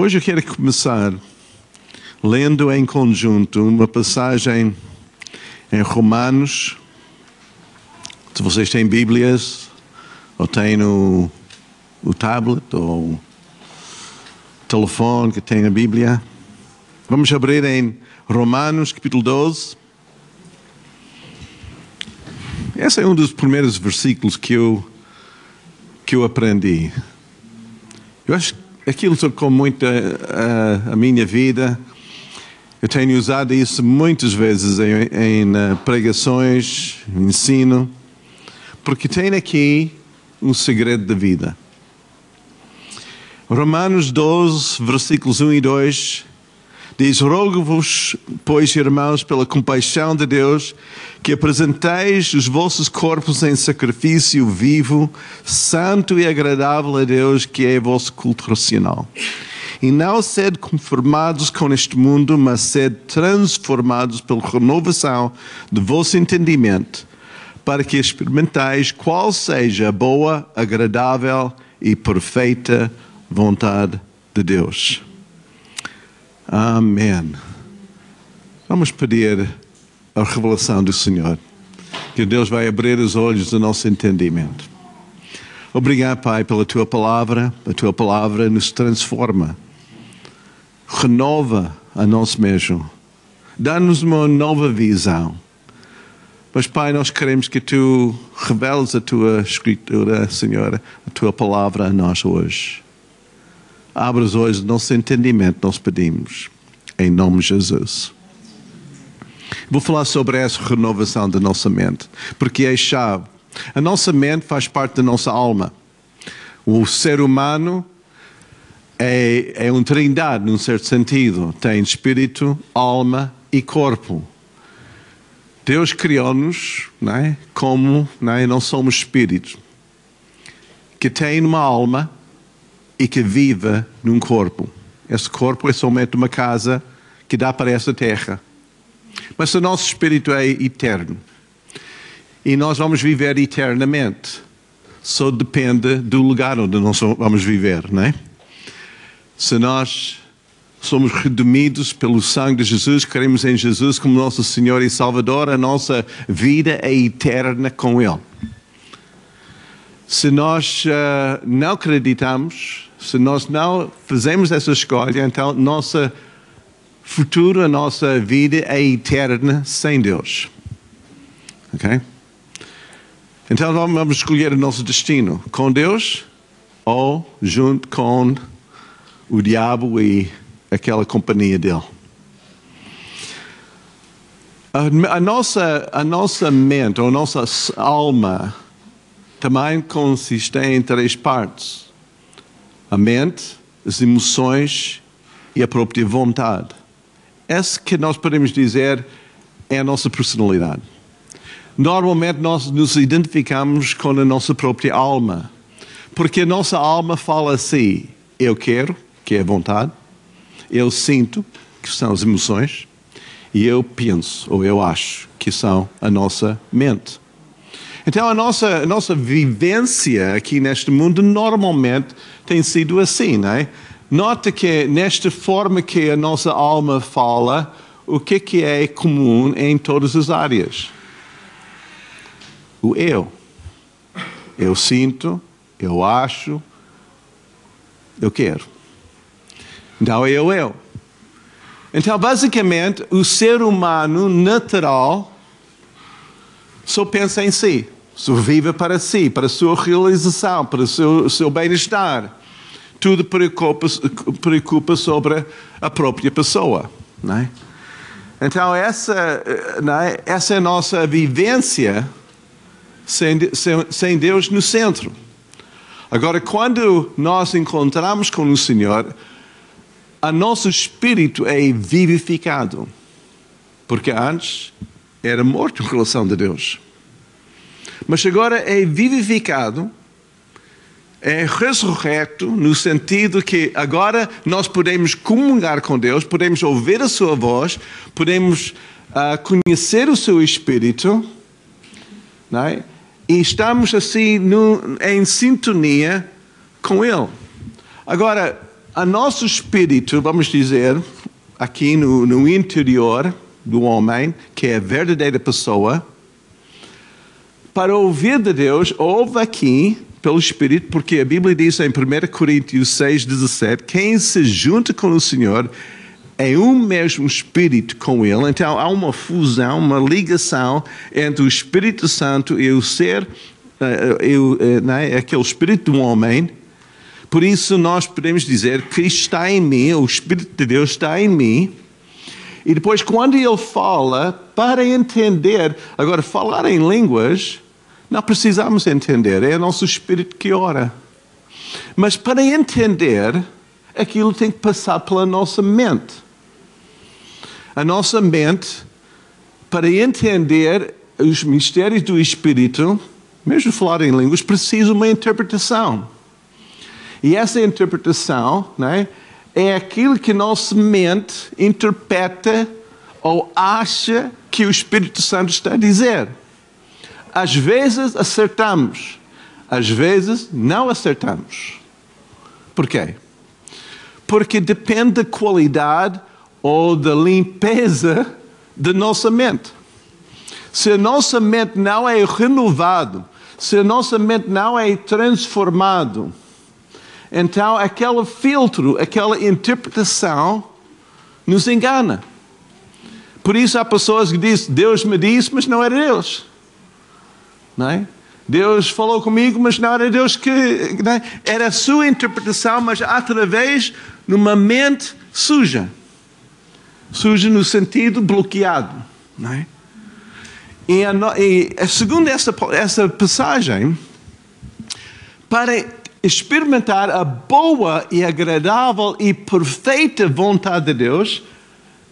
Hoje eu quero começar lendo em conjunto uma passagem em Romanos. Se vocês têm Bíblias, ou têm o tablet, ou o telefone que tem a Bíblia, vamos abrir em Romanos capítulo 12. Esse é um dos primeiros versículos que eu, que eu aprendi. Eu acho que aquilo tocou muito a, a, a, minha vida. Eu tenho usado isso muitas vezes em, em uh, pregações, ensino, porque tem aqui um segredo da vida. Romanos 12, versículos 1 e 2 Diz: Rogo-vos, pois, irmãos, pela compaixão de Deus, que apresenteis os vossos corpos em sacrifício vivo, santo e agradável a Deus, que é vosso culto racional. E não sede conformados com este mundo, mas sede transformados pela renovação do vosso entendimento, para que experimentais qual seja a boa, agradável e perfeita vontade de Deus. Amém. Vamos pedir a revelação do Senhor. Que Deus vai abrir os olhos do nosso entendimento. Obrigado, Pai, pela tua palavra. A tua palavra nos transforma, renova a nós mesmo, dá-nos uma nova visão. Mas, Pai, nós queremos que tu reveles a tua escritura, Senhor, a tua palavra a nós hoje. Abra os olhos do nosso entendimento, nós pedimos. Em nome de Jesus. Vou falar sobre essa renovação da nossa mente, porque é chave. A nossa mente faz parte da nossa alma. O ser humano é, é um trindade, num certo sentido. Tem espírito, alma e corpo. Deus criou-nos é? como não, é? não somos espíritos, que tem uma alma e que viva num corpo. Esse corpo é somente uma casa que dá para essa terra. Mas o nosso espírito é eterno. E nós vamos viver eternamente. Só depende do lugar onde nós vamos viver, não é? Se nós somos redimidos pelo sangue de Jesus, queremos em Jesus como nosso Senhor e Salvador, a nossa vida é eterna com Ele. Se nós uh, não acreditamos, se nós não fazemos essa escolha, então nossa futuro, a nossa vida é eterna sem Deus. Ok? Então vamos escolher o nosso destino com Deus ou junto com o diabo e aquela companhia dele. A, a, nossa, a nossa mente, a nossa alma, também consiste em três partes a mente, as emoções e a própria vontade. Essa que nós podemos dizer é a nossa personalidade. Normalmente nós nos identificamos com a nossa própria alma, porque a nossa alma fala assim: eu quero, que é a vontade, eu sinto, que são as emoções, e eu penso, ou eu acho, que são a nossa mente. Então a nossa, a nossa vivência aqui neste mundo normalmente tem sido assim, não é? Nota que nesta forma que a nossa alma fala, o que, que é comum em todas as áreas? O eu. Eu sinto, eu acho, eu quero. Então é o eu. Então, basicamente, o ser humano natural só pensa em si. Só vive para si, para a sua realização, para o seu, seu bem-estar. Tudo preocupa, preocupa sobre a própria pessoa. Não é? Então, essa, não é? essa é a nossa vivência sem, sem, sem Deus no centro. Agora, quando nós encontramos com o Senhor, a nosso espírito é vivificado. Porque antes era morto em relação a Deus. Mas agora é vivificado, é ressurreto, no sentido que agora nós podemos comungar com Deus, podemos ouvir a Sua voz, podemos uh, conhecer o Seu Espírito, é? e estamos assim no, em sintonia com Ele. Agora, a nosso espírito, vamos dizer, aqui no, no interior do homem, que é a verdadeira pessoa, para ouvir de Deus, ouve aqui pelo Espírito, porque a Bíblia diz em 1 Coríntios 6, 17: quem se junta com o Senhor é um mesmo Espírito com Ele. Então há uma fusão, uma ligação entre o Espírito Santo e o ser, uh, né, aquele Espírito do homem. Por isso nós podemos dizer que está em mim, o Espírito de Deus está em mim. E depois, quando ele fala, para entender, agora, falar em línguas, não precisamos entender, é o nosso espírito que ora. Mas para entender, aquilo tem que passar pela nossa mente. A nossa mente, para entender os mistérios do Espírito, mesmo falar em línguas, precisa uma interpretação. E essa interpretação né, é aquilo que nossa mente interpreta ou acha que o Espírito Santo está a dizer. Às vezes acertamos, às vezes não acertamos. Por quê? Porque depende da qualidade ou da limpeza da nossa mente. Se a nossa mente não é renovada, se a nossa mente não é transformada, então aquele filtro, aquela interpretação nos engana. Por isso há pessoas que dizem, Deus me disse, mas não era Deus. Não é? Deus falou comigo, mas não era Deus que. É? Era a sua interpretação, mas através de uma mente suja. Suja no sentido bloqueado. Não é? E, a, e segundo essa, essa passagem, para experimentar a boa e agradável e perfeita vontade de Deus,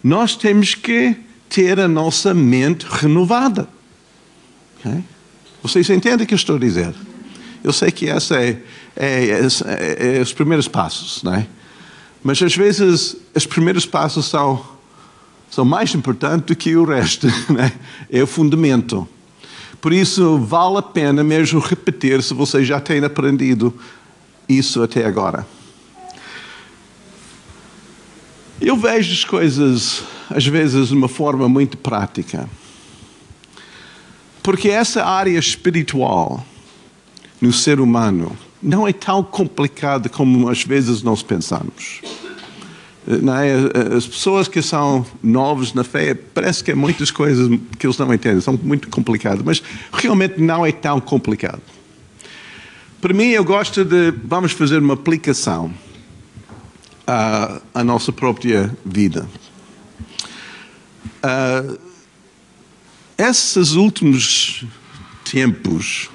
nós temos que ter a nossa mente renovada. Okay? Vocês entendem o que estou dizer? Eu sei que essa é, é, é, é os primeiros passos, não é? Mas às vezes os primeiros passos são, são mais importantes do que o resto, né? é o fundamento. Por isso vale a pena mesmo repetir se vocês já têm aprendido isso até agora. Eu vejo as coisas, às vezes, de uma forma muito prática. Porque essa área espiritual no ser humano não é tão complicada como às vezes nós pensamos. É? As pessoas que são novos na fé, parece que é muitas coisas que eles não entendem, são muito complicadas, mas realmente não é tão complicado. Para mim, eu gosto de. Vamos fazer uma aplicação à, à nossa própria vida. Uh, esses últimos tempos,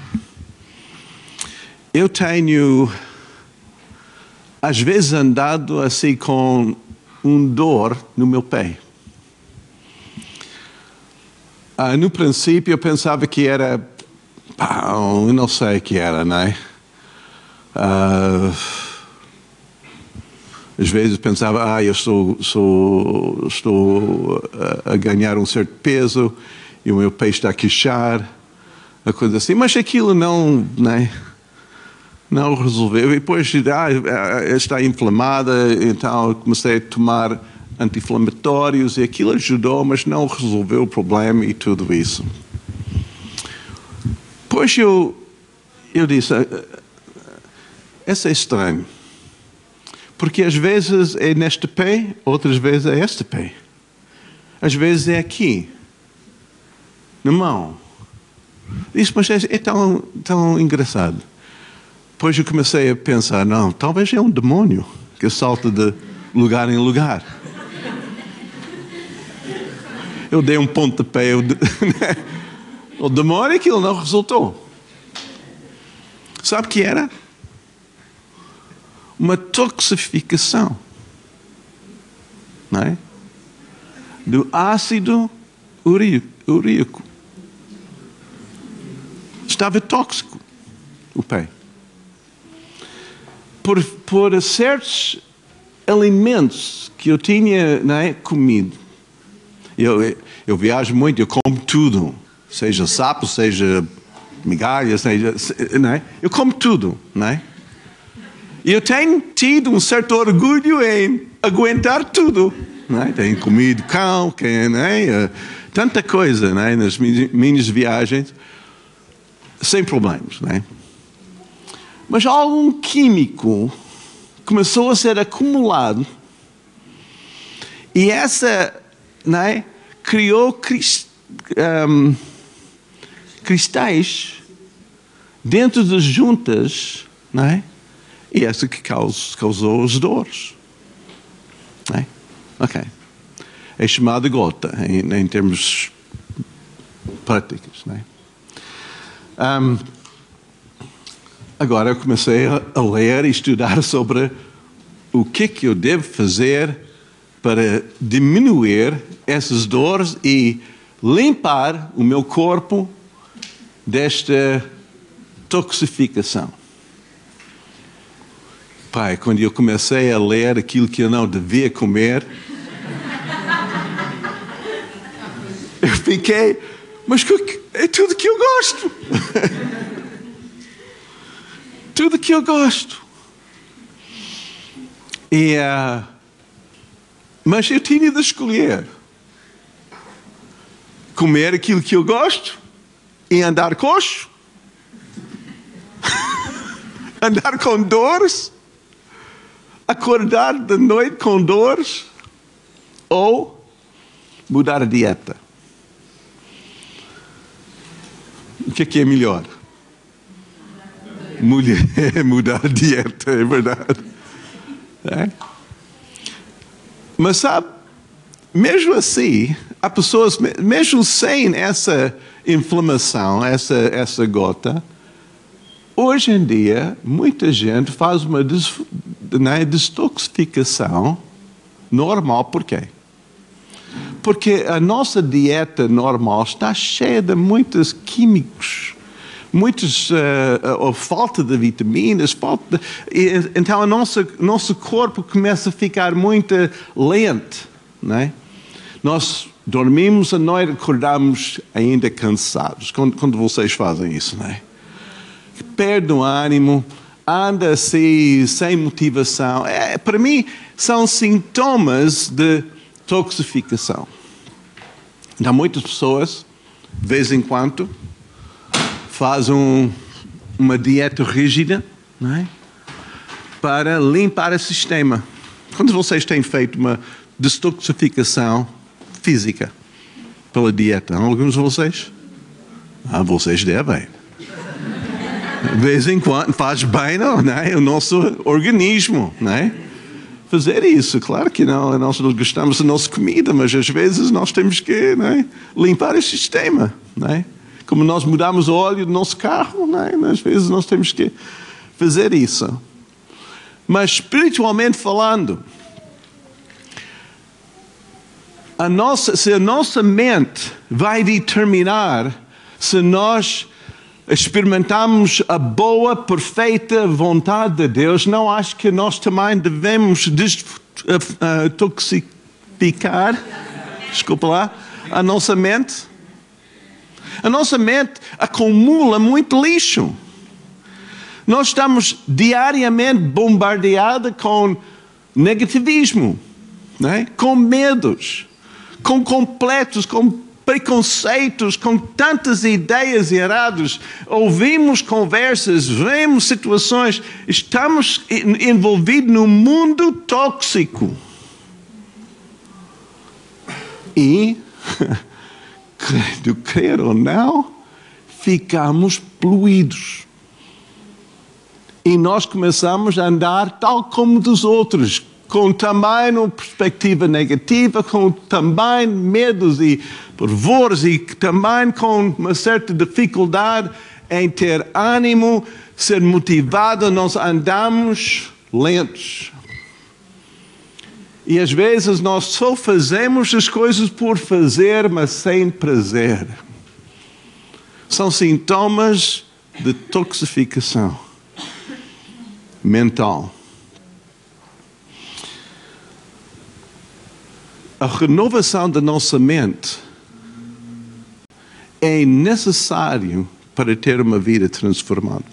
eu tenho, às vezes, andado assim com um dor no meu pé. Uh, no princípio, eu pensava que era. eu não sei o que era, não é? Uh, às vezes pensava, ah, eu estou, estou, estou a ganhar um certo peso e o meu peixe está a queixar, a coisa assim, mas aquilo não, né, não resolveu. E depois ah, está inflamada, então comecei a tomar anti-inflamatórios e aquilo ajudou, mas não resolveu o problema e tudo isso. Pois eu, eu disse, ah, essa é estranho. Porque às vezes é neste pé, outras vezes é este pé. Às vezes é aqui, na mão. Isso, mas é, é tão, tão engraçado. Depois eu comecei a pensar, não, talvez é um demônio que salta de lugar em lugar. Eu dei um pontapé, o demônio aquilo não resultou. Sabe o que era? uma toxificação não é? do ácido uríaco. Estava tóxico o pé. Por, por certos alimentos que eu tinha é, comido. Eu, eu viajo muito, eu como tudo. Seja sapo, seja migalha, seja. Não é? Eu como tudo, não é? Eu tenho tido um certo orgulho em aguentar tudo. Não é? Tenho comido cão, que, não é? tanta coisa não é? nas minhas viagens, sem problemas. Não é? Mas algum químico começou a ser acumulado e essa não é? criou crist, um, cristais dentro das juntas, não é? E essa que causou, causou as dores. Não é? Ok. É chamada gota em, em termos práticos. Não é? Um, agora eu comecei a ler e estudar sobre o que, que eu devo fazer para diminuir essas dores e limpar o meu corpo desta toxificação. Pai, quando eu comecei a ler aquilo que eu não devia comer, eu fiquei, mas é tudo que eu gosto. tudo que eu gosto. E, uh, mas eu tinha de escolher comer aquilo que eu gosto e andar coxo, andar com dores, acordar de noite com dores ou mudar a dieta. O que é, que é melhor? Mulher, mudar a dieta, é verdade. É? Mas sabe, mesmo assim, há pessoas, mesmo sem essa inflamação, essa, essa gota, hoje em dia, muita gente faz uma des, né, detoxificação normal. Por quê? Porque a nossa dieta normal está cheia de muitos químicos, muitas uh, falta de vitaminas, falta de, e, então o nosso, nosso corpo começa a ficar muito lento, né? Nós dormimos a noite, acordamos ainda cansados. Quando, quando vocês fazem isso, né? Perde o ânimo, anda assim, sem motivação. É, para mim, são sintomas de toxificação. Então, muitas pessoas, de vez em quando, fazem um, uma dieta rígida não é? para limpar o sistema. Quando vocês têm feito uma detoxificação física pela dieta, alguns de vocês? Ah, vocês devem. De vez em quando faz bem não, é? o nosso organismo, não é? Fazer isso, claro que não, nós gostamos da nossa comida, mas às vezes nós temos que é? limpar esse sistema, não é? Como nós mudamos o óleo do nosso carro, não é? às vezes nós temos que fazer isso. Mas espiritualmente falando, a nossa, se a nossa mente vai determinar se nós experimentamos a boa, perfeita vontade de Deus, não acho que nós também devemos detoxificar, desculpa lá, a nossa mente. A nossa mente acumula muito lixo. Nós estamos diariamente bombardeados com negativismo, né? com medos, com completos, com preconceitos, com tantas ideias erradas, ouvimos conversas, vemos situações, estamos envolvidos num mundo tóxico. E, credo, crer ou não, ficamos poluídos. E nós começamos a andar tal como dos outros, com também uma perspectiva negativa, com também medos e pavores e também com uma certa dificuldade em ter ânimo, ser motivado, nós andamos lentos. E às vezes nós só fazemos as coisas por fazer, mas sem prazer. São sintomas de toxificação mental. a renovação da nossa mente é necessário para ter uma vida transformada.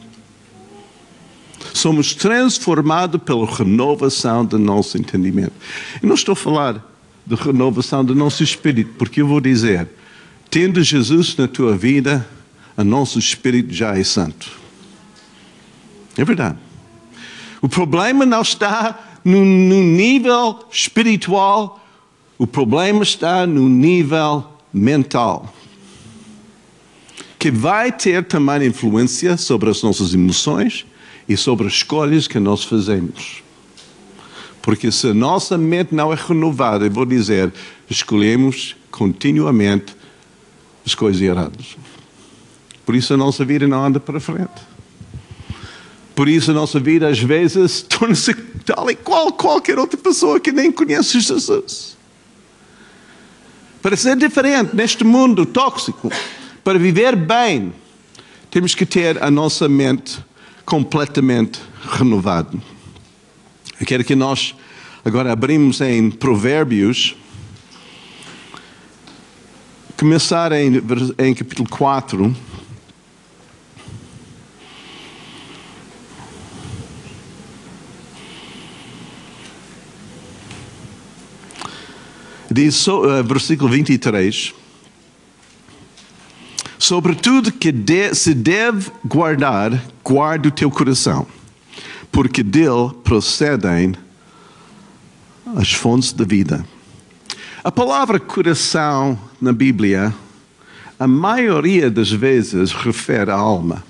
Somos transformados pela renovação do nosso entendimento. Eu não estou a falar de renovação do nosso espírito, porque eu vou dizer, tendo Jesus na tua vida, o nosso espírito já é santo. É verdade. O problema não está no, no nível espiritual, o problema está no nível mental que vai ter também influência sobre as nossas emoções e sobre as escolhas que nós fazemos. Porque se a nossa mente não é renovada, eu vou dizer, escolhemos continuamente as coisas erradas. Por isso a nossa vida não anda para frente. Por isso a nossa vida às vezes torna-se tal e qual qualquer outra pessoa que nem conhece Jesus. Para ser diferente neste mundo tóxico, para viver bem, temos que ter a nossa mente completamente renovada. Eu quero que nós agora abrimos em Provérbios, começar em, em capítulo 4. Diz, uh, versículo 23 Sobretudo que de, se deve guardar, guarde o teu coração, porque dele procedem as fontes da vida. A palavra coração na Bíblia, a maioria das vezes refere à alma.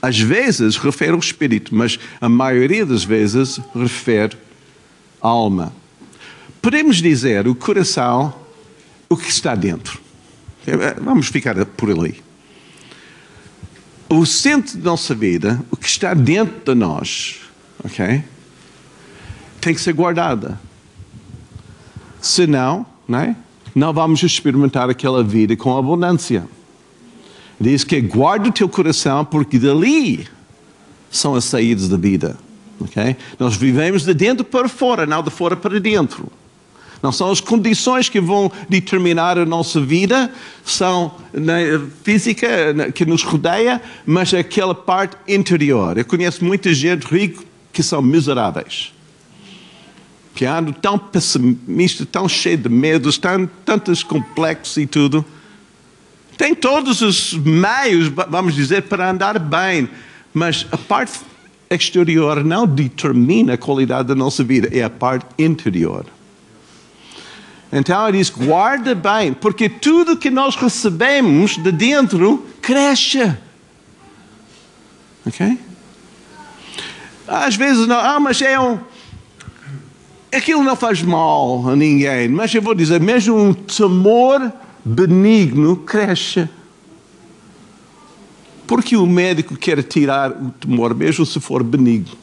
Às vezes refere ao espírito, mas a maioria das vezes refere à alma. Podemos dizer o coração, o que está dentro. É, vamos ficar por ali. O centro da nossa vida, o que está dentro de nós, ok? Tem que ser guardada. Senão, não, é? não vamos experimentar aquela vida com abundância. Diz que guarda o teu coração, porque dali são as saídas da vida. Nós vivemos de dentro para fora, não de fora para dentro. Não são as condições que vão determinar a nossa vida, são na física na, que nos rodeia, mas aquela parte interior. Eu conheço muita gente rica que são miseráveis. Que andam tão pessimistas, tão cheios de medos, tão, tantos complexos e tudo. Tem todos os meios, vamos dizer, para andar bem, mas a parte exterior não determina a qualidade da nossa vida, é a parte interior. Então ele diz: guarda bem, porque tudo que nós recebemos de dentro cresce. Ok? Às vezes não, ah, mas é um. Aquilo não faz mal a ninguém, mas eu vou dizer, mesmo um temor benigno cresce. Porque o médico quer tirar o tumor, mesmo se for benigno?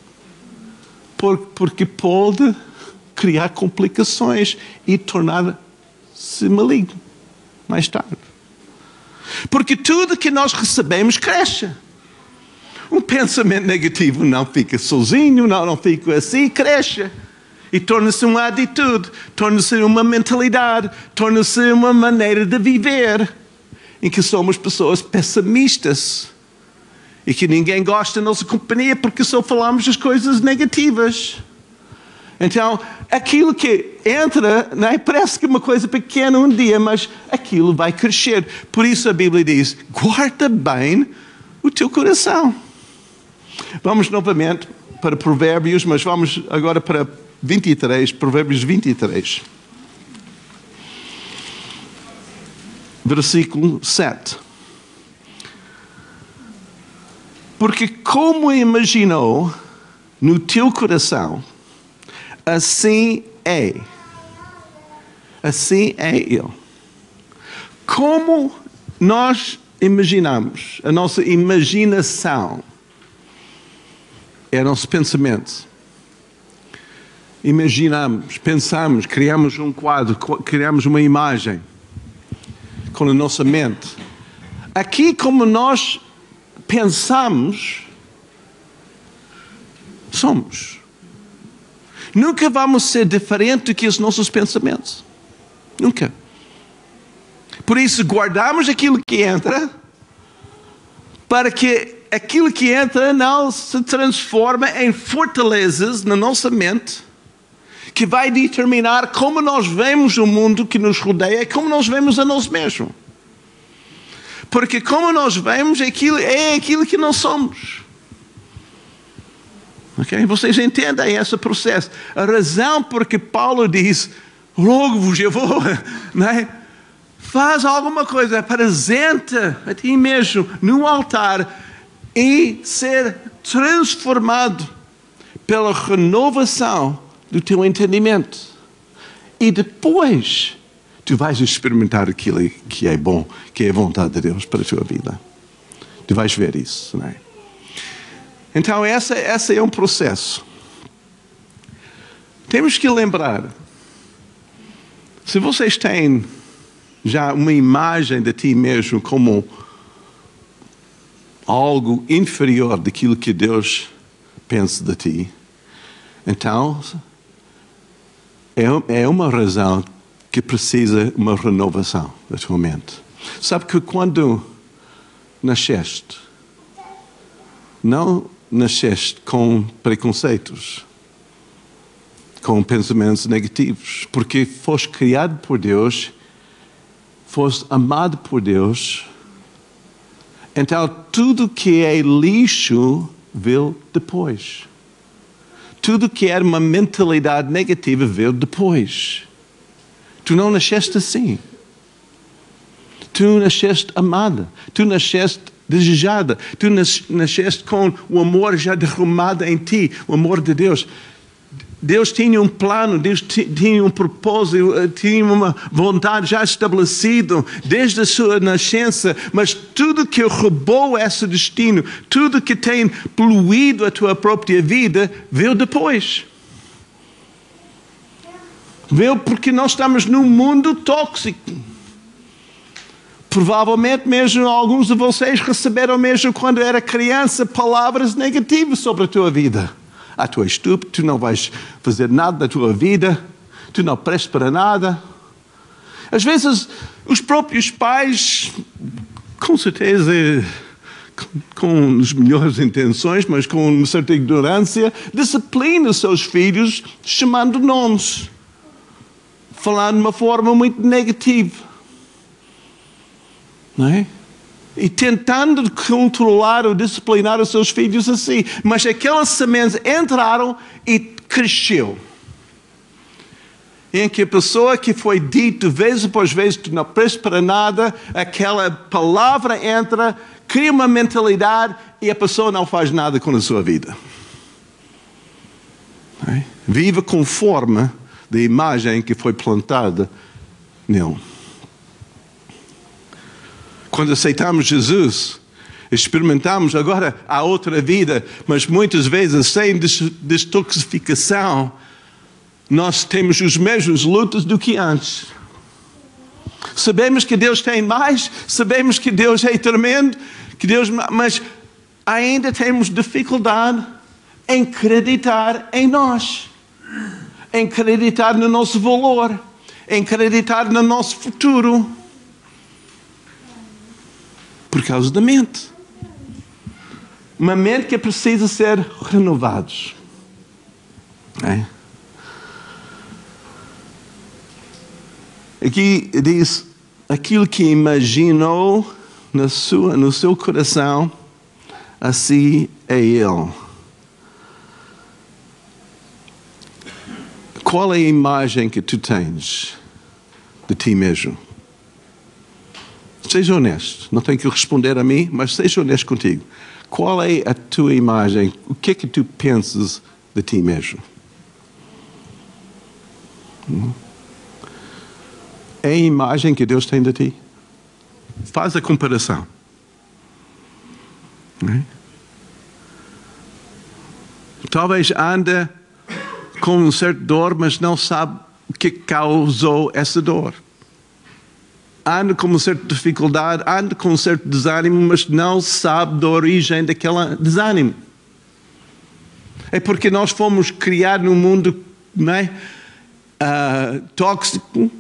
Porque pode criar complicações e tornar-se maligno mais tarde. Porque tudo que nós recebemos cresce. Um pensamento negativo não fica sozinho, não, não fica assim, cresce. E torna-se uma atitude, torna-se uma mentalidade, torna-se uma maneira de viver em que somos pessoas pessimistas e que ninguém gosta da nossa companhia porque só falamos as coisas negativas. Então, aquilo que entra, é? parece que uma coisa pequena um dia, mas aquilo vai crescer. Por isso a Bíblia diz: guarda bem o teu coração. Vamos novamente para Provérbios, mas vamos agora para 23, Provérbios 23. Versículo 7. Porque como imaginou no teu coração, Assim é. Assim é Ele. Como nós imaginamos, a nossa imaginação é o nosso pensamento. Imaginamos, pensamos, criamos um quadro, criamos uma imagem com a nossa mente. Aqui, como nós pensamos, somos. Nunca vamos ser diferente do que os nossos pensamentos. Nunca. Por isso, guardamos aquilo que entra, para que aquilo que entra não se transforma em fortalezas na nossa mente que vai determinar como nós vemos o mundo que nos rodeia e como nós vemos a nós mesmos. Porque como nós vemos aquilo é aquilo que nós somos. Ok? Vocês entendem esse processo. A razão por que Paulo diz, logo-vos, eu vou, não é? Faz alguma coisa, apresenta a ti mesmo no altar e ser transformado pela renovação do teu entendimento. E depois tu vais experimentar aquilo que é bom, que é vontade de Deus para a tua vida. Tu vais ver isso, não é? Então, essa, essa é um processo. Temos que lembrar: se vocês têm já uma imagem de ti mesmo como algo inferior daquilo que Deus pensa de ti, então é, é uma razão que precisa uma renovação da tua mente. Sabe que quando nasceste, não nasceste com preconceitos, com pensamentos negativos, porque foste criado por Deus, foste amado por Deus. Então, tudo que é lixo veio depois. Tudo que era uma mentalidade negativa veio depois. Tu não nasceste assim. Tu nasceste amada. Tu nasceste desejada. Tu nasceste com o amor já derramado em ti, o amor de Deus. Deus tinha um plano, Deus tinha um propósito, eh, tinha uma vontade já estabelecida desde a sua nascença, mas tudo que roubou esse destino, tudo que tem poluído a tua própria vida, veio depois. Veio porque nós estamos num mundo tóxico. Provavelmente mesmo alguns de vocês receberam mesmo quando era criança palavras negativas sobre a tua vida. Ah, tu és estúpido, tu não vais fazer nada da tua vida, tu não prestas para nada. Às vezes, os próprios pais, com certeza, com as melhores intenções, mas com uma certa ignorância, disciplinam os seus filhos chamando nomes, falando de uma forma muito negativa. Não é? e tentando controlar ou disciplinar os seus filhos assim. Mas aquelas sementes entraram e cresceu. Em que a pessoa que foi dito vez após vez, tu não prestas para nada, aquela palavra entra, cria uma mentalidade e a pessoa não faz nada com a sua vida. Viva conforme da imagem que foi plantada nele. Quando aceitamos Jesus, experimentamos agora a outra vida, mas muitas vezes sem detoxificação, nós temos os mesmos lutas do que antes. Sabemos que Deus tem mais, sabemos que Deus é tremendo, que Deus, mas ainda temos dificuldade em acreditar em nós, em acreditar no nosso valor, em acreditar no nosso futuro por causa da mente. Uma mente que precisa ser renovada. É? Aqui diz: aquilo que imaginou na sua, no seu coração, assim é Ele. Qual é a imagem que tu tens de ti mesmo? Seja honesto, não tem que responder a mim, mas seja honesto contigo. Qual é a tua imagem? O que é que tu pensas de ti mesmo? Hum? É a imagem que Deus tem de ti? Faz a comparação. É? Talvez anda com um certo dor, mas não sabe o que causou essa dor anda com uma certa dificuldade, anda com um certo desânimo, mas não sabe da origem daquele desânimo. É porque nós fomos criados num mundo não é, uh, tóxico.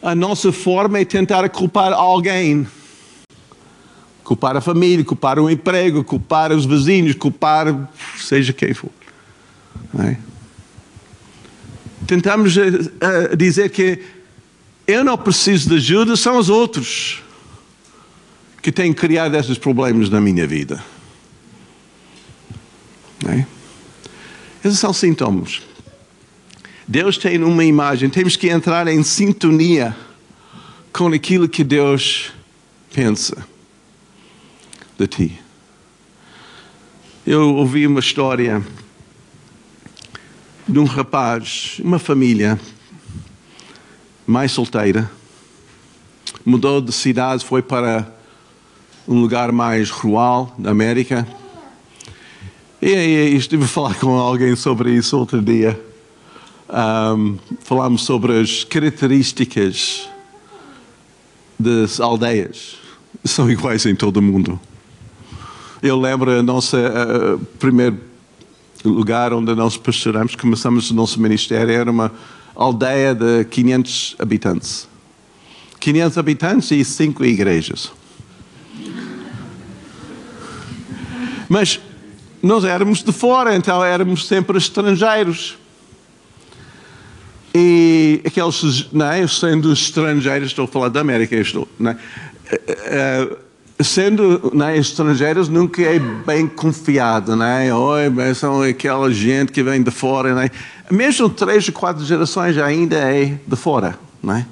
A nossa forma é tentar culpar alguém. Culpar a família, culpar o emprego, culpar os vizinhos, culpar seja quem for. É? Tentamos uh, dizer que eu não preciso de ajuda, são os outros que têm criado esses problemas na minha vida. É? Esses são sintomas. Deus tem uma imagem, temos que entrar em sintonia com aquilo que Deus pensa de ti. Eu ouvi uma história de um rapaz, uma família mais solteira, mudou de cidade, foi para um lugar mais rural da América. E, e, estive a falar com alguém sobre isso outro dia. Um, falámos sobre as características das aldeias. São iguais em todo o mundo. Eu lembro a nossa uh, primeiro lugar onde nós pastoramos, começamos o nosso ministério, era uma aldeia de 500 habitantes. 500 habitantes e cinco igrejas. Mas nós éramos de fora, então éramos sempre estrangeiros. E aqueles, não é? sendo estrangeiros, estou a falar da América, estou, não é? Sendo não é, estrangeiros, nunca é bem confiado, não é? Oi, são aquela gente que vem de fora, não é? Mesmo três ou quatro gerações ainda é de fora, não é?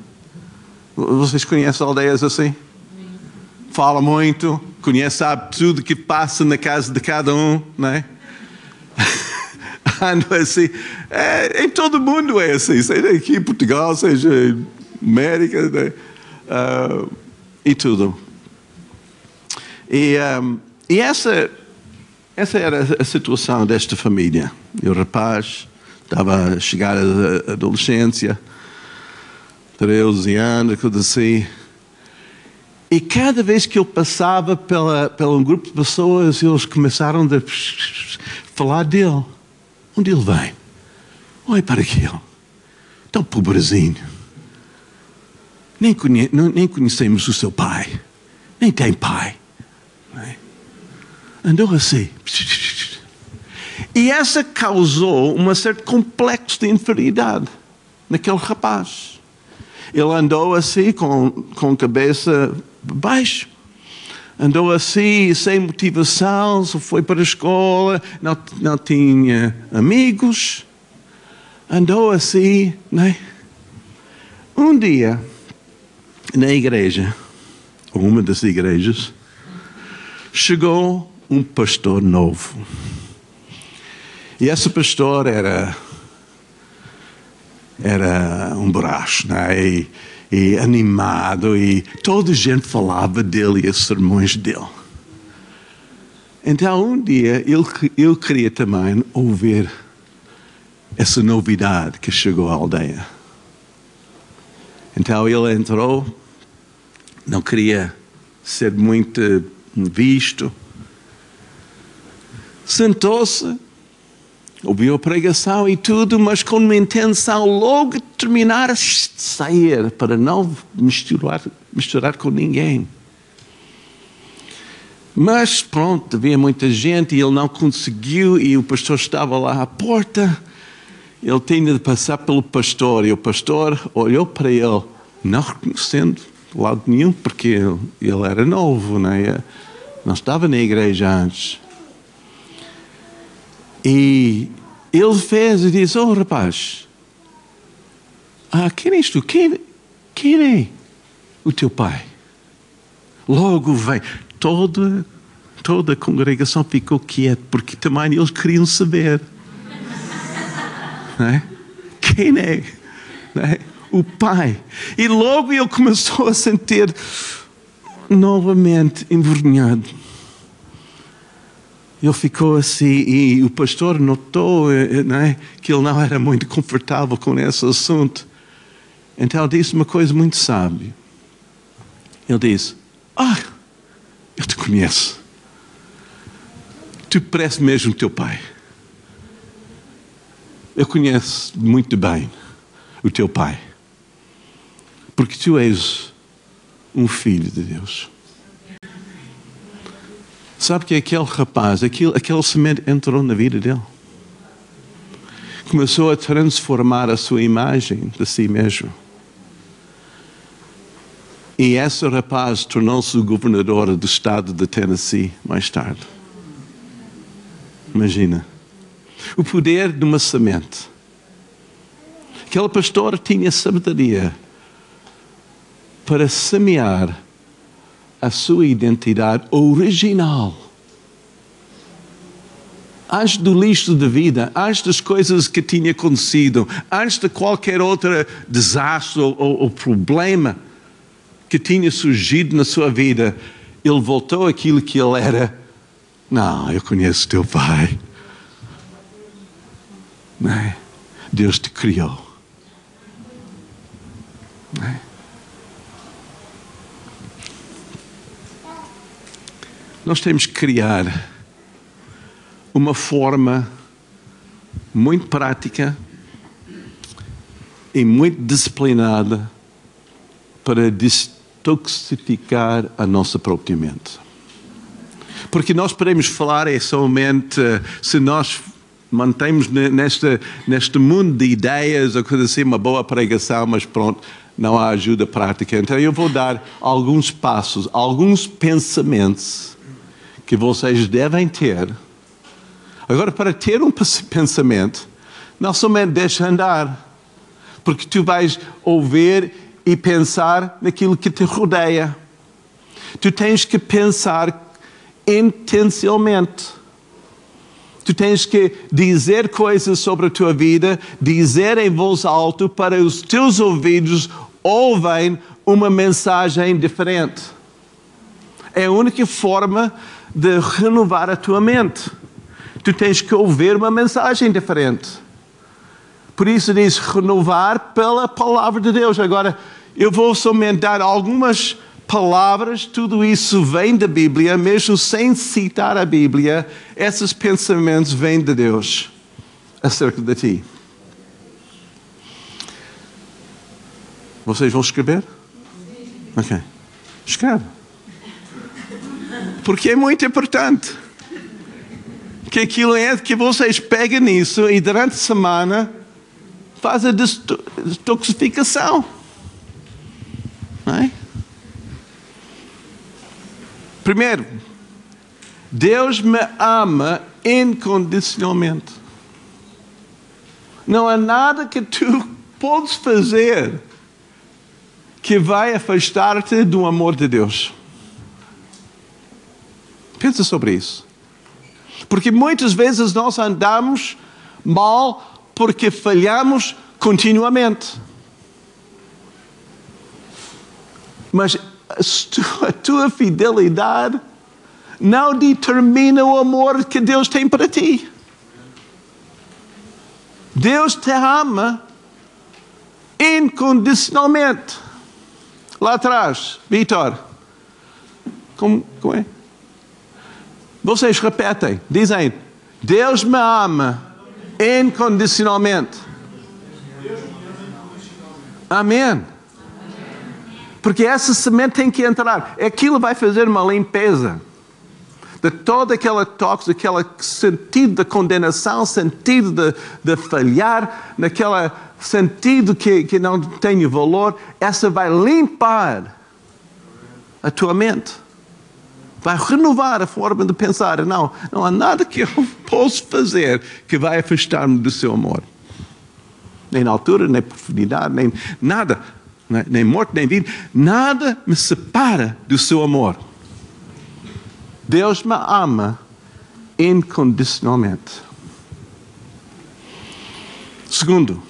Vocês conhecem aldeias assim? Fala muito, conhece, sabe tudo que passa na casa de cada um, não é? Ando assim. É, em todo mundo é assim, seja aqui em Portugal, seja América, né? uh, e tudo. E, um, e essa, essa era a situação desta família. E o rapaz estava a chegar à adolescência, 13 anos, coisa assim. E cada vez que eu passava pela, pela um grupo de pessoas, eles começaram a falar dele. Onde ele vem? Olha para aquele. Tão pobrezinho. Nem, conhe, nem conhecemos o seu pai. Nem tem pai. Andou assim. E essa causou um certo complexo de inferioridade naquele rapaz. Ele andou assim, com, com a cabeça baixo. Andou assim, sem motivação, só foi para a escola, não, não tinha amigos. Andou assim, né? Um dia, na igreja, uma das igrejas, chegou um pastor novo. E esse pastor era era um braço, né? E, e animado, e toda a gente falava dele e os sermões dele. Então, um dia, eu, eu queria também ouvir essa novidade que chegou à aldeia. Então, ele entrou, não queria ser muito visto, sentou-se ouviu a pregação e tudo, mas com uma intenção logo de terminar sair para não misturar, misturar com ninguém. Mas pronto, havia muita gente e ele não conseguiu e o pastor estava lá à porta. Ele tinha de passar pelo pastor e o pastor olhou para ele, não reconhecendo lado nenhum, porque ele era novo, não, é? não estava na igreja antes. E ele fez e disse: Oh rapaz, ah, quem és tu? Quem, quem é o teu pai? Logo vem. Toda, toda a congregação ficou quieta, porque também eles queriam saber. é? Quem é? é? O pai. E logo ele começou a sentir novamente envergonhado. Ele ficou assim e o pastor notou né, que ele não era muito confortável com esse assunto. Então ele disse uma coisa muito sábia. Ele disse: Ah, eu te conheço. Tu pareces mesmo teu pai. Eu conheço muito bem o teu pai. Porque tu és um filho de Deus. Sabe que aquele rapaz, aquele, aquele semente entrou na vida dele. Começou a transformar a sua imagem de si mesmo. E esse rapaz tornou-se o governador do estado de Tennessee mais tarde. Imagina. O poder de uma semente. Aquele pastor tinha sabedoria para semear a sua identidade original. Antes do lixo de vida, antes das coisas que tinha acontecido, antes de qualquer outro desastre ou, ou, problema que tinha surgido na sua vida, ele voltou àquilo que ele era. Não, eu conheço teu pai. Não é? Deus te criou. Não é? Nós temos que criar uma forma muito prática e muito disciplinada para detoxificar a nossa própria mente. Porque nós podemos falar é somente se nós mantemos neste, neste mundo de ideias, ou coisa assim, uma boa pregação, mas pronto, não há ajuda prática. Então eu vou dar alguns passos, alguns pensamentos que vocês devem ter. Agora, para ter um pensamento, não somente deixa andar, porque tu vais ouvir e pensar naquilo que te rodeia. Tu tens que pensar intencionalmente. Tu tens que dizer coisas sobre a tua vida, dizer em voz alta para os teus ouvidos ouvem uma mensagem diferente. É a única forma de renovar a tua mente. Tu tens que ouvir uma mensagem diferente. Por isso diz renovar pela palavra de Deus. Agora, eu vou somente dar algumas palavras, tudo isso vem da Bíblia, mesmo sem citar a Bíblia, esses pensamentos vêm de Deus acerca de ti. Vocês vão escrever? Ok. Escreve porque é muito importante. Que aquilo é que vocês pegam nisso e durante a semana faz a detoxificação. É? Primeiro, Deus me ama incondicionalmente. Não há nada que tu podes fazer que vai afastar-te do amor de Deus. Pensa sobre isso. Porque muitas vezes nós andamos mal porque falhamos continuamente. Mas a tua fidelidade não determina o amor que Deus tem para ti. Deus te ama incondicionalmente. Lá atrás, Vitor, como, como é? Vocês repetem, dizem: Deus me ama incondicionalmente. Amém. Porque essa semente tem que entrar. Aquilo vai fazer uma limpeza de todo aquele tóxico, aquele sentido de condenação, sentido de, de falhar, naquele sentido que, que não tem valor. Essa vai limpar a tua mente vai renovar a forma de pensar. Não, não há nada que eu possa fazer que vai afastar-me do seu amor. Nem altura, nem profundidade, nem nada, nem morte, nem vida. Nada me separa do seu amor. Deus me ama incondicionalmente. Segundo,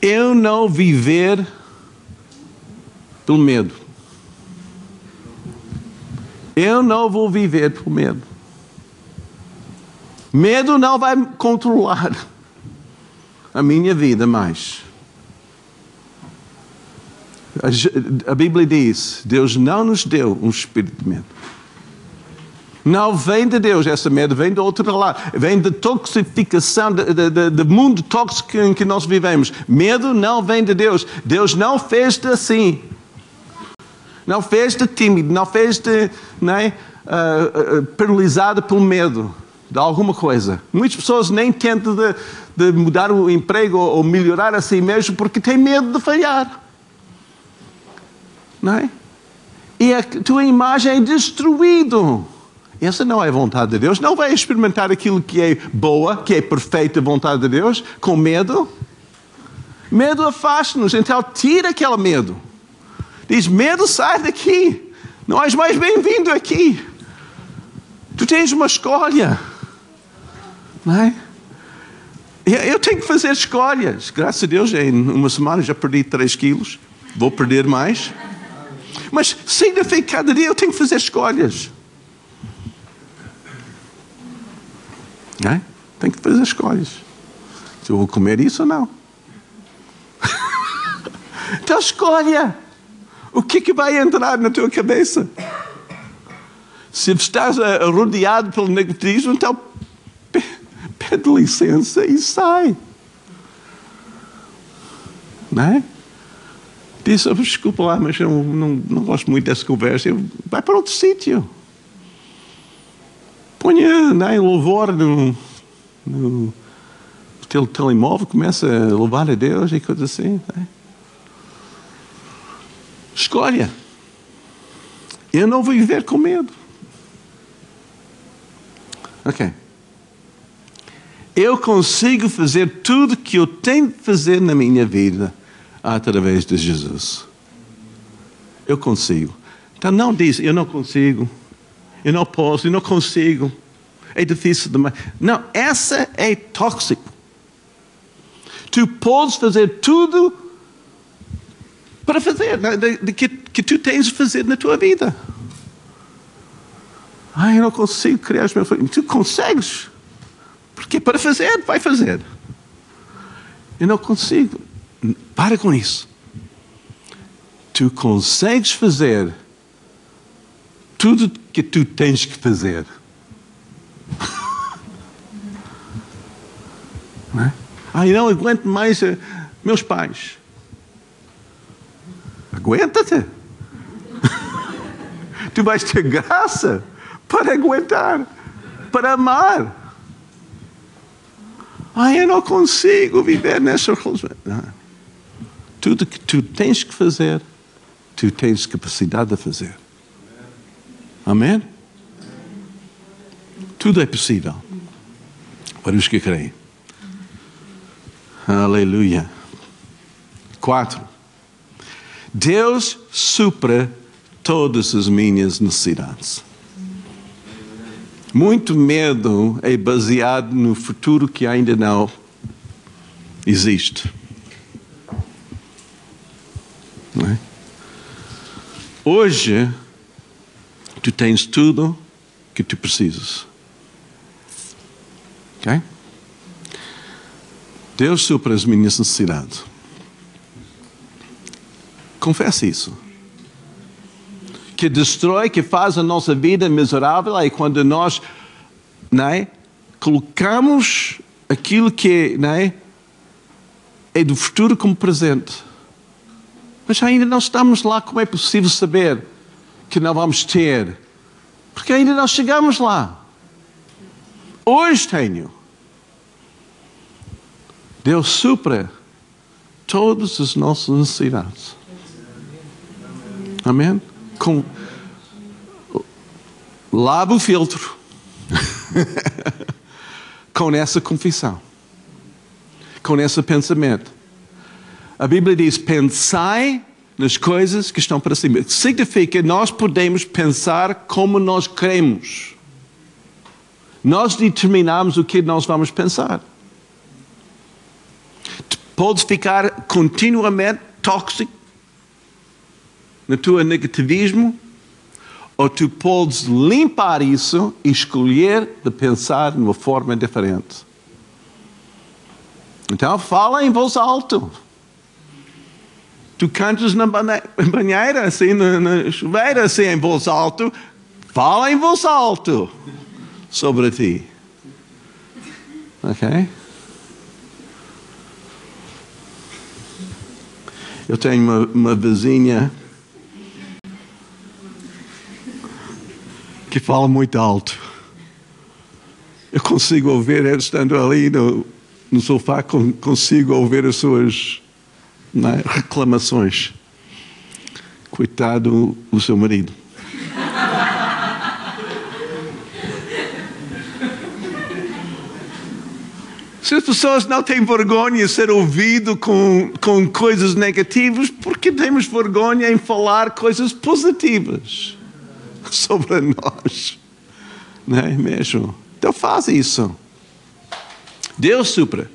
eu não viver pelo medo. Eu não vou viver por medo. Medo não vai controlar a minha vida mais. A Bíblia diz: Deus não nos deu um espírito de medo. Não vem de Deus, essa medo vem do outro lado, vem da toxificação, do mundo tóxico em que nós vivemos. Medo não vem de Deus, Deus não fez assim. Não fez-te tímido, não fez-te né, uh, uh, paralisado pelo medo de alguma coisa. Muitas pessoas nem tentam de, de mudar o emprego ou, melhorar a si mesmo porque têm medo de falhar. Não é? E a tua imagem é destruída. Essa não é vontade de Deus. Não vai experimentar aquilo que é boa, que é perfeita vontade de Deus, com medo. Medo afasta-nos, então tira aquele medo. Diz: medo, sai daqui. Não és mais bem-vindo aqui. Tu tens uma escolha. Não é? Eu tenho que fazer escolhas. Graças a Deus, em uma semana já perdi 3 quilos. Vou perder mais. Mas significa que cada dia eu tenho que fazer escolhas. Não é? Tenho que fazer escolhas. Se eu vou comer isso ou não. então escolha. O que, é que vai entrar na tua cabeça? Se estás rodeado pelo negativismo, então pede licença e sai. Não é? Diz, oh, desculpa lá, mas eu não, não gosto muito dessa conversa. Eu, vai para outro sítio. Ponha né, louvor no, no teu telemóvel, começa a louvar a Deus e coisas assim. Né? Escolha. Eu não vou viver com medo. Ok. Eu consigo fazer tudo que eu tenho de fazer na minha vida através de Jesus. Eu consigo. Então não diz, eu não consigo, eu não posso, eu não consigo, é difícil demais. Não, essa é tóxico. Tu podes fazer tudo para fazer, né, que, que tu tens de fazer na tua vida. Ah, eu não consigo criar os meus filhos. Tu consegues. Porque para fazer, vai fazer. Eu não consigo. Para com isso. Tu consegues fazer tudo que tu tens que fazer. Não é? Eu não aguento mais uh, meus pais. Aguenta-te. tu vais ter graça para aguentar, para amar. Ah, eu não consigo viver nessa relação. Tudo que tu tens que fazer, tu tens capacidade de fazer. Amém? Tudo é possível para os que creem. Aleluia. Quatro. Deus supra todas as minhas necessidades. Muito medo é baseado no futuro que ainda não existe. Não é? Hoje, tu tens tudo que tu precisas. Ok? Deus supra as minhas necessidades. Confessa isso que destrói, que faz a nossa vida miserável, é quando nós é, colocamos aquilo que é, é do futuro como presente. Mas ainda não estamos lá, como é possível saber que não vamos ter? Porque ainda não chegamos lá. Hoje tenho. Deus supra todas as nossas necessidades. Amém? com. Lava o filtro. com essa confissão. Com esse pensamento. A Bíblia diz: pensai nas coisas que estão para cima. Significa que nós podemos pensar como nós queremos. Nós determinamos o que nós vamos pensar. Podes ficar continuamente tóxico no teu negativismo, ou tu podes limpar isso e escolher de pensar de uma forma diferente. Então fala em voz alta. Tu cantas na banheira, assim, na, chuveira, assim, em voz alta. Fala em voz alta sobre ti. Ok? Eu tenho uma, uma vizinha que fala muito alto. Eu consigo ouvir estando ali no, no sofá, consigo ouvir as suas é, reclamações. Coitado o seu marido. Se as pessoas não têm vergonha de ser ouvido com, com coisas negativas, por que temos vergonha em falar coisas positivas sobre nós? Não é mesmo? Então faz isso. Deus supra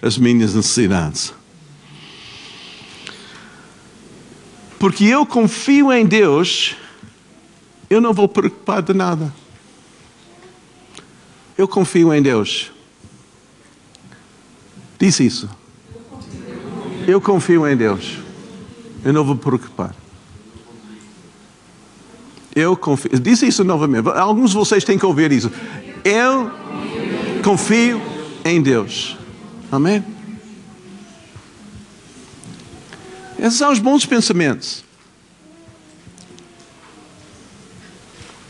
as minhas necessidades. Porque eu confio em Deus, eu não vou preocupar de nada. Eu confio em Deus. Diz isso. Eu confio em Deus. Eu não vou preocupar. Eu confio. Diz isso novamente. Alguns de vocês têm que ouvir isso. Eu confio em Deus. Amém? Esses são os bons pensamentos.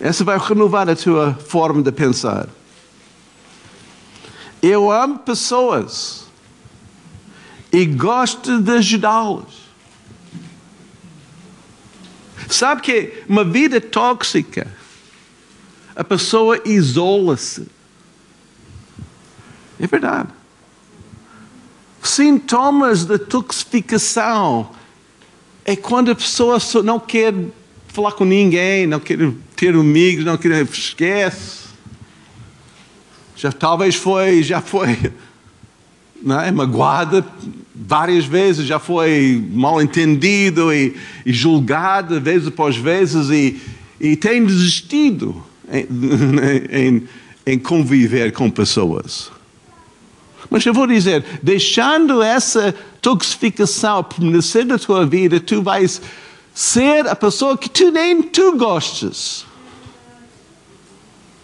Essa vai renovar a tua forma de pensar. Eu amo pessoas e gosta de ajudá-los. Sabe que uma vida tóxica, a pessoa isola-se. É verdade. Sintomas de toxificação é quando a pessoa não quer falar com ninguém, não quer ter amigos, não quer esquece. Já talvez foi, já foi não é? magoada várias vezes, já foi mal entendido e, e julgado vezes após vezes e, e tem desistido em, em, em conviver com pessoas. Mas eu vou dizer, deixando essa toxificação permanecer na tua vida, tu vais ser a pessoa que tu nem tu gostes.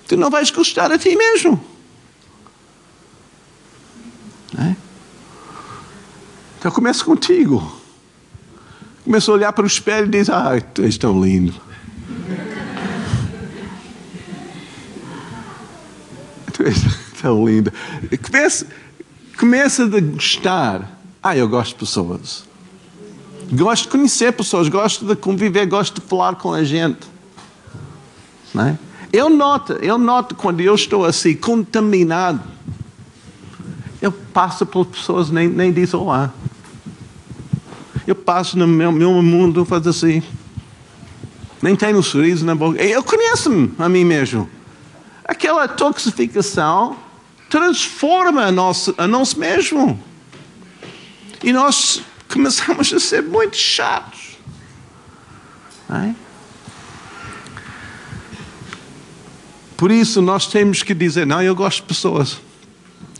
Tu não vais gostar a ti mesmo. Né? Então começa contigo. Começa a olhar para o espelho e diz: Ah, és tão lindo. tu és tão linda. Começa, começa a gostar. Ah, eu gosto de pessoas. Gosto de conhecer pessoas, gosto de conviver, gosto de falar com a gente. Não é? Eu noto, eu noto quando eu estou assim contaminado eu passo por pessoas nem, nem diz olá. Eu passo no meu, meu mundo, faço assim. Nem tenho um sorriso na boca. Eu conheço-me a mim mesmo. Aquela toxificação transforma a nós, a nós mesmo. E nós começamos a ser muito chatos. É? Por isso nós temos que dizer: não, eu gosto de pessoas.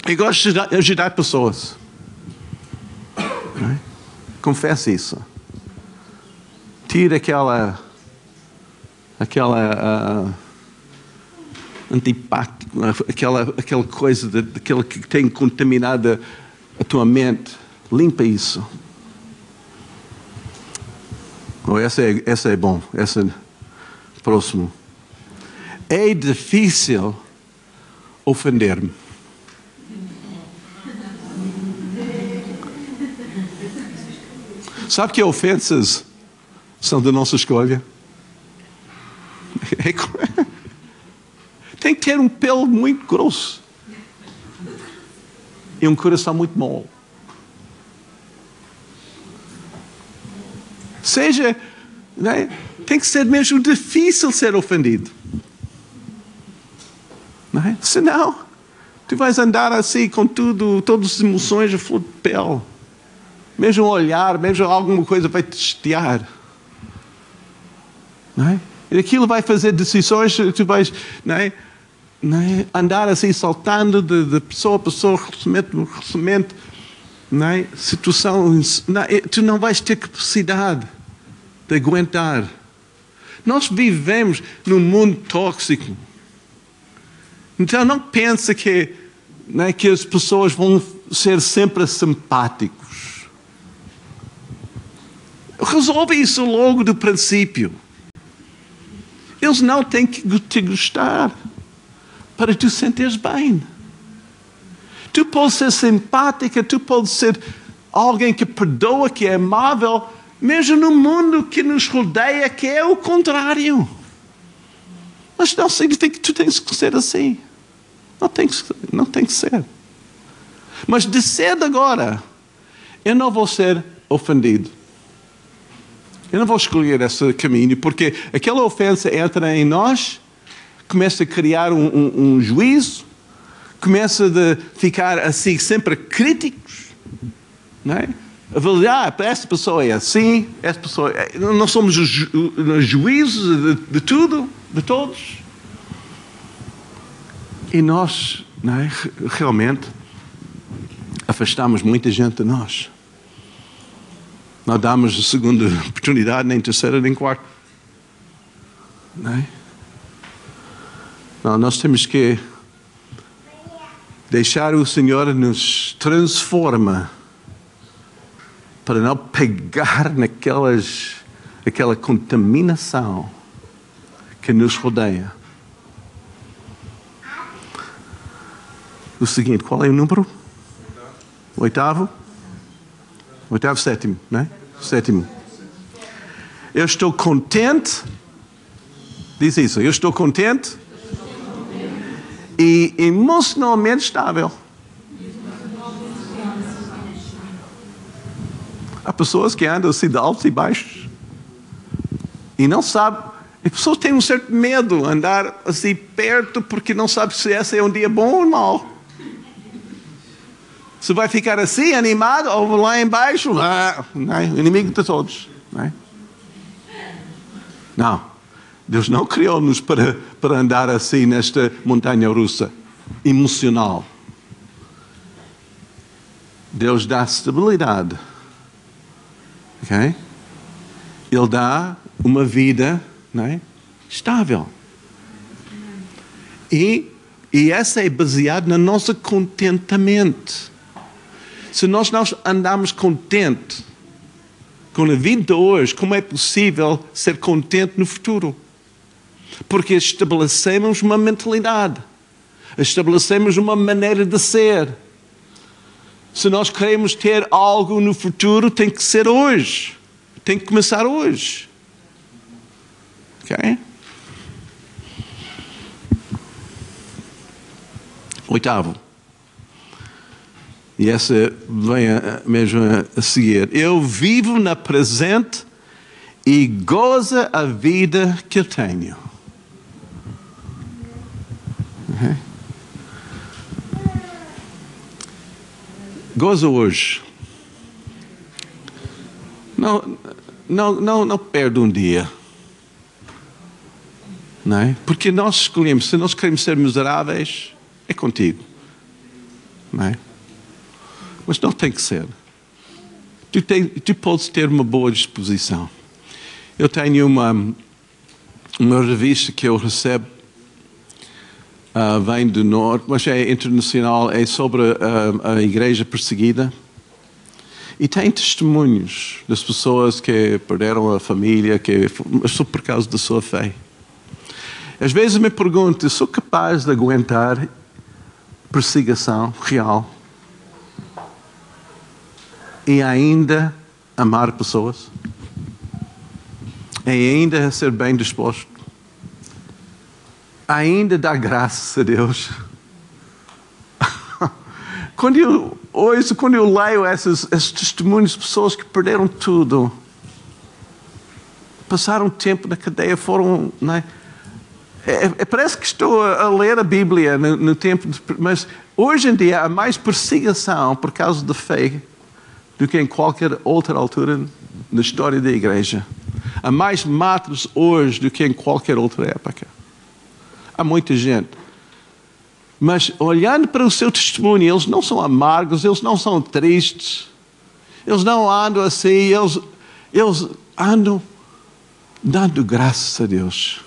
Eu gosto de ajudar pessoas. É? Confessa isso. Tira aquela. aquela. Uh, antipático, aquela, aquela coisa, de, aquela que tem contaminada a tua mente. Limpa isso. Oh, essa, é, essa é bom. Essa próximo. É difícil ofender-me. Sabe que ofensas são da nossa escolha? Tem que ter um pelo muito grosso e um coração muito mole. Seja, né? tem que ser mesmo difícil ser ofendido. Não é? Senão, tu vais andar assim com tudo, todas as emoções a flor de pele. Mesmo um olhar, mesmo alguma coisa vai te estiar. Não é? E aquilo vai fazer decisões, tu vais não é? Não é? andar assim saltando de, de pessoa a pessoa, recebimento, recebimento, não é? situação. Não é? Tu não vais ter capacidade de aguentar. Nós vivemos num mundo tóxico. Então não pensa que, não é, que as pessoas vão ser sempre simpáticos. Resolve isso logo do princípio. Eles não têm que te gostar para tu sentires bem. Tu podes ser simpática, tu podes ser alguém que perdoa, que é amável, mesmo no mundo que nos rodeia, que é o contrário. Mas não significa que tu tens que ser assim. Não tem que, não tem que ser. Mas de cedo agora, eu não vou ser ofendido. Eu não vou escolher esse caminho, porque aquela ofensa entra em nós, começa a criar um, um, um juízo, começa a ficar assim sempre críticos, não é? avaliar, ah, esta pessoa é assim, esta pessoa é... Nós somos os ju... juízes de, de, tudo, de todos. E nós, é? realmente, afastamos muita gente de nós. Não damos a segunda oportunidade, nem terceira, nem quarta. Não, é? não nós temos que deixar o Senhor nos transforma para não pegar naquelas aquela contaminação que nos rodeia. O seguinte, qual é o número? Oitavo? Oitavo, sétimo, né? Sétimo. Eu estou contente. Diz isso. Eu estou contente. E emocionalmente estável. Há pessoas que andam assim de altos e baixos e não sabem. As pessoas têm um certo medo de andar assim perto porque não sabe se esse é um dia bom ou mau. Se vai ficar assim, animado, ou lá embaixo, ah, não, é? inimigo de todos. Não, é? não, Deus não criou-nos para, para andar assim nesta montanha russa emocional. Deus dá estabilidade Ok? Ele dá uma vida não é? estável. E, e essa é baseada no nosso contentamento. Se nós não andamos contentes com a vida hoje, como é possível ser contente no futuro? Porque estabelecemos uma mentalidade, estabelecemos uma maneira de ser se nós queremos ter algo no futuro, tem que ser hoje. Tem que começar hoje. Ok? Oitavo. E essa vem a, mesmo a seguir. Eu vivo na presente e goza a vida que eu tenho. Okay? Goza hoje. Não, não, não, não perde um dia. Não é? Porque nós escolhemos, se nós queremos ser miseráveis, é contigo. Não é? Mas não tem que ser. Tu, tem, tu podes ter uma boa disposição. Eu tenho uma, uma revista que eu recebo uh, vem do norte, mas é internacional, é sobre a, a igreja perseguida. E tem testemunhos das pessoas que perderam a família, que mas só por causa da sua fé. Às vezes me pergunto, sou capaz de aguentar perseguição real e ainda amar pessoas? E ainda ser bem disposto? ainda dá graças a Deus. quando eu ouço, quando eu leio esses, esses testemunhos de pessoas que perderam tudo, passaram tempo na cadeia, foram. Né? É, é, parece que estou a, ler a Bíblia no, no tempo, de, mas hoje em dia há mais perseguição por causa da fé do que em qualquer outra altura na história da igreja. Há mais matos hoje do que em qualquer outra época. Há muita gente. Mas olhando para o seu testemunho, eles não são amargos, eles não são tristes, eles não andam assim, eles, eles andam dando graças a Deus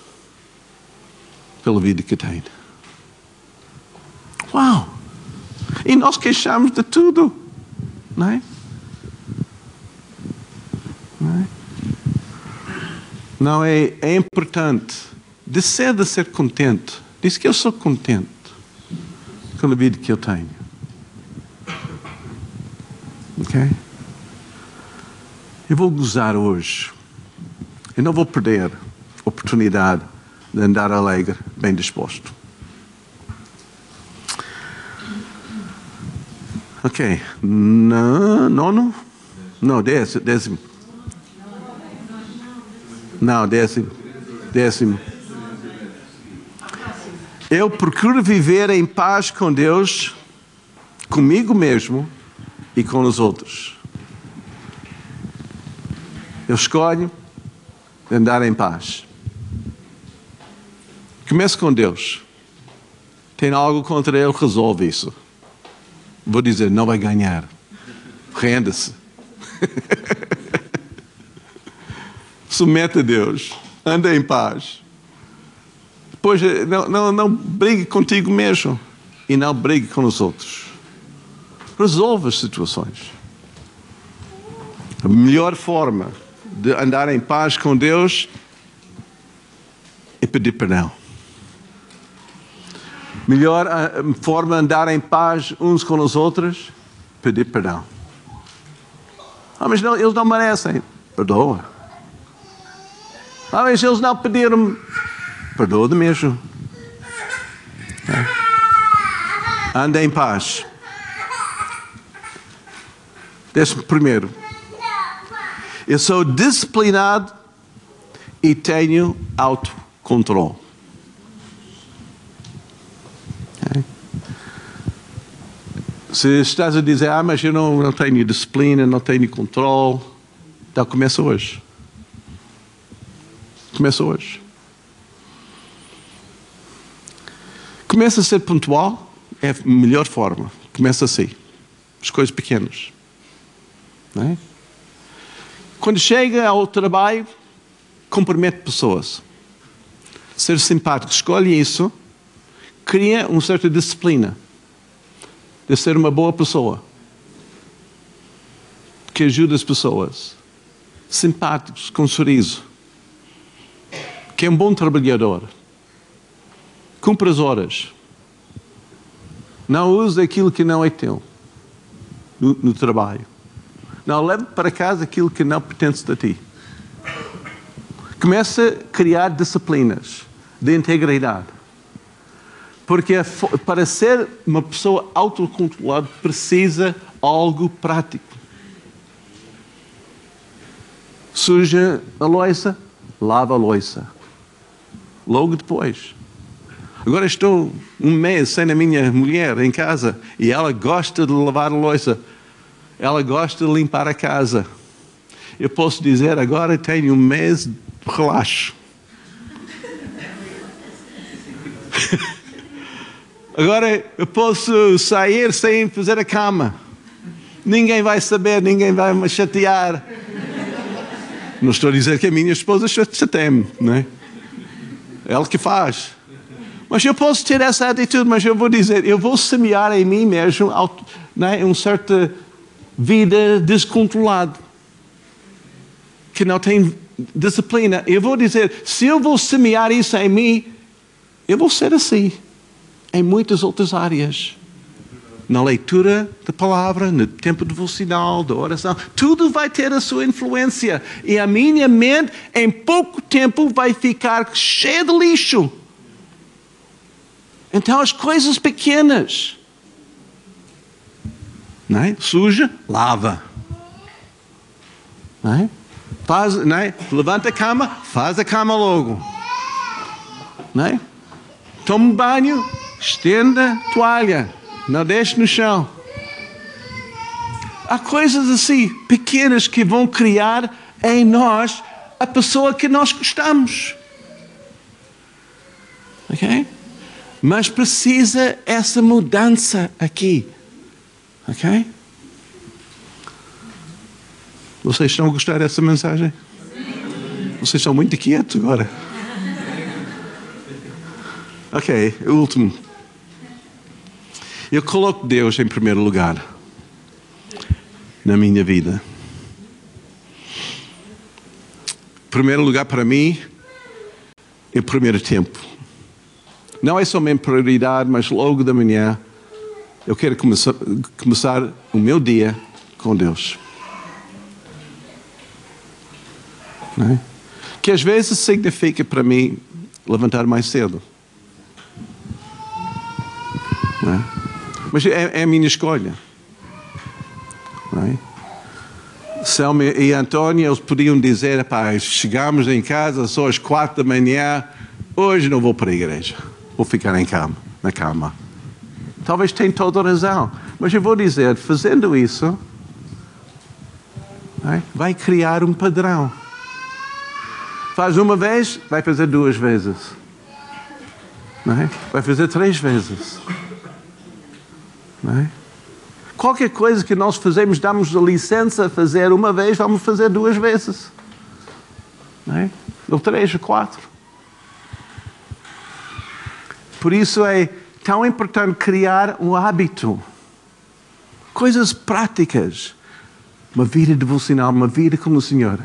pela vida que têm. Uau! E nós queixamos de tudo, não é? Não é? Não é, é importante decida ser contente. Diz que eu sou contente com a vida que eu tenho. Ok? Eu vou gozar hoje. Eu não vou perder a oportunidade de andar alegre, bem disposto. Ok. Nono? Não, décimo. Não, décimo. Décimo. Eu procuro viver em paz com Deus, comigo mesmo e com os outros. Eu escolho andar em paz. Comece com Deus. Tem algo contra Ele, resolve isso. Vou dizer, não vai ganhar. Renda-se. Submete a Deus. Anda em paz. Depois, não, não, não brigue contigo mesmo. E não brigue com os outros. Resolve as situações. A melhor forma de andar em paz com Deus é pedir perdão. Melhor ah, forma de andar em paz uns com os outros, pedir perdão. Ah, mas não, eles não merecem. Perdoa. Ah, mas eles não pediram. Perdoa de mesmo. É. Anda em paz. Deixa-me primeiro. Eu sou disciplinado e tenho autocontrole. Se estás a dizer, ah, mas eu não, não tenho disciplina, não tenho controle, então começa hoje. Começa hoje. Começa a ser pontual, é a melhor forma. Começa assim. As coisas pequenas. É? Quando chega ao trabalho, compromete pessoas. Ser simpático, escolhe isso, cria uma certa disciplina de ser uma boa pessoa que ajuda as pessoas, simpáticos, com sorriso, que é um bom trabalhador, cumpre as horas, não usa aquilo que não é teu no, no trabalho, não leve para casa aquilo que não pertence a ti. Começa a criar disciplinas de integridade porque para ser uma pessoa autocontrolada precisa algo prático. Suja a loiça, lava a loiça. Logo depois. Agora estou um mês sem a minha mulher em casa e ela gosta de lavar a loiça. Ela gosta de limpar a casa. Eu posso dizer agora tenho um mês de relaxo. Agora eu posso sair sem fazer a cama. Ninguém vai saber, ninguém vai me chatear. Não estou a dizer que a minha esposa chateia-me, não é? Ela que faz. Mas eu posso ter essa atitude, mas eu vou dizer, eu vou semear em mim mesmo né, uma certa vida descontrolada, que não tem disciplina. Eu vou dizer, se eu vou semear isso em mim, eu vou ser assim em muitas outras áreas. Na leitura da palavra, no tempo devocional, da oração, tudo vai ter a sua influência. E a minha mente, em pouco tempo, vai ficar cheia de lixo. Então, as coisas pequenas. Não é? Suja, lava. Não é? Faz, não é? Levanta a cama, faz a cama logo. Não é? Toma um banho, Estenda toalha, não deixe no chão. Há coisas assim, pequenas, que vão criar em nós a pessoa que nós gostamos. Ok? Mas precisa essa mudança aqui. Ok? Vocês estão a gostar dessa mensagem? Vocês estão muito quietos agora. Ok, o último. Eu coloco Deus em primeiro lugar na minha vida. Primeiro lugar para mim em primeiro tempo. Não é somente prioridade, mas logo da manhã eu quero começar, começar o meu dia com Deus. É? Que às vezes significa para mim levantar mais cedo. Mas é, é, a minha escolha. É? Selma e Antônia, eles podiam dizer, pá, chegamos em casa só às quatro da manhã, hoje não vou para a igreja, vou ficar em cama, na cama. Talvez tenha toda razão, mas eu vou dizer, fazendo isso, é? vai criar um padrão. Faz uma vez, vai fazer duas vezes. É? Vai fazer três vezes. É? Qualquer coisa que nós fazemos, damos a licença a fazer uma vez, vamos fazer duas vezes. É? Ou três, ou quatro. Por isso é tão importante criar um hábito. Coisas práticas. Uma vida devocional, uma vida como o Senhor.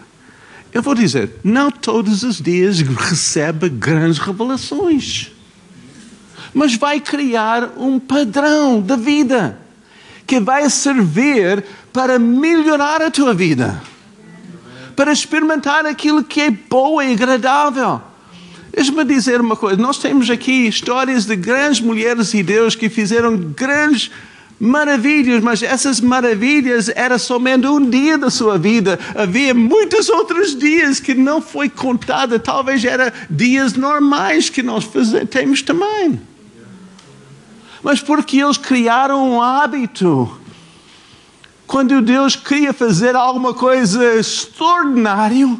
Eu vou dizer, não todos os dias recebe grandes revelações. Mas vai criar um padrão da vida que vai servir para melhorar a tua vida, para experimentar aquilo que é bom e agradável. Deixa-me dizer uma coisa: nós temos aqui histórias de grandes mulheres e Deus que fizeram grandes maravilhas, mas essas maravilhas era somente um dia da sua vida. Havia muitos outros dias que não foi contada, talvez eram dias normais que nós temos também. Mas porque eles criaram um hábito. Quando Deus queria fazer alguma coisa extraordinária,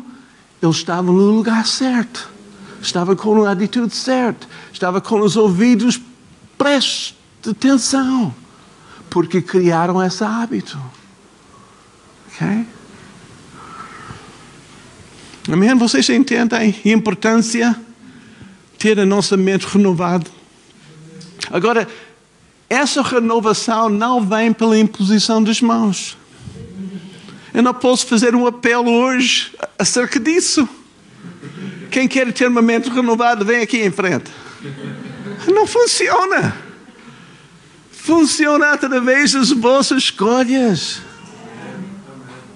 ele estava no lugar certo. Estava com a atitude certa. Estava com os ouvidos prestes de atenção porque criaram esse hábito. Ok? Amém? Vocês entendem a importância de ter a nossa mente renovada? Agora, essa renovação não vem pela imposição das mãos. Eu não posso fazer um apelo hoje acerca disso. Quem quer ter uma mente renovada, vem aqui em frente. Não funciona funciona através das vossas escolhas.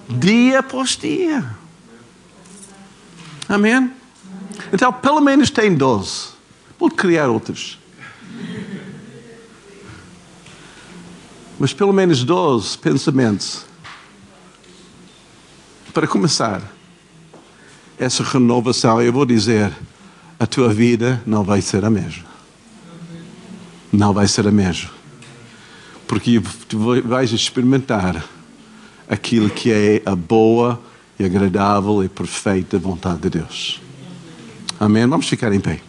Dia após dia. Amém? Então, pelo menos tem 12. Pode criar outros. Mas pelo menos 12 pensamentos. Para começar, essa renovação, eu vou dizer, a tua vida não vai ser a mesma. Não vai ser a mesma porque vais experimentar aquilo que é a boa e agradável e perfeita vontade de Deus. Amém? Vamos ficar em pé.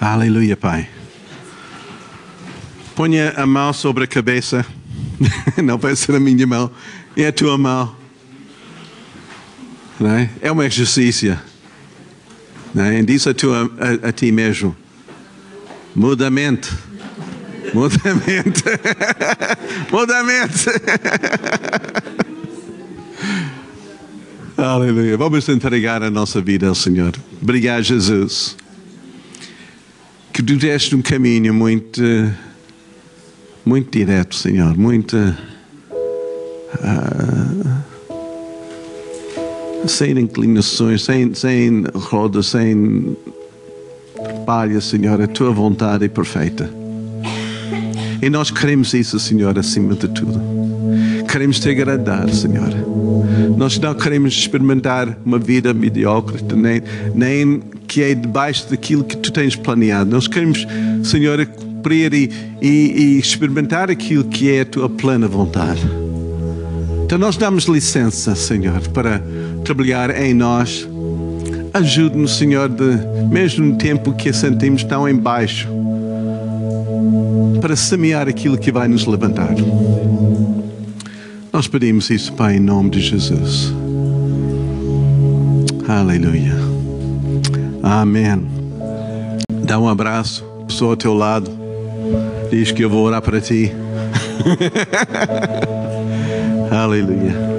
Aleluia, Pai. Ponha a mão sobre a cabeça. não vai ser a minha mão, é a tua mão. Não é? um exercício. Não é? Diz a, tua, a, a ti mesmo: muda a mente. Muda a mente. muda a mente. Aleluia. Vamos entregar a nossa vida ao Senhor. Obrigado, Jesus. Que tu deste um caminho muito muito direto, Senhor, muito. Uh, sem inclinações, sem, sem rodas, sem palha, Senhor, a tua vontade é perfeita. E nós queremos isso, Senhor, acima de tudo. Queremos te agradar, Senhor. Nós não queremos experimentar uma vida mediocre, nem, nem que é debaixo daquilo que tu tens planeado. Nós queremos, Senhor, cumprir e, e, e experimentar aquilo que é a tua plena vontade. Então nós damos licença, Senhor, para trabalhar em nós. Ajude-nos, Senhor, de, mesmo no tempo que sentimos tão embaixo, para semear aquilo que vai nos levantar. Nós pedimos isso, Pai, em nome de Jesus. Aleluia. Amém. Dá um abraço, pessoa ao teu lado. Diz que eu vou orar para ti. Aleluia.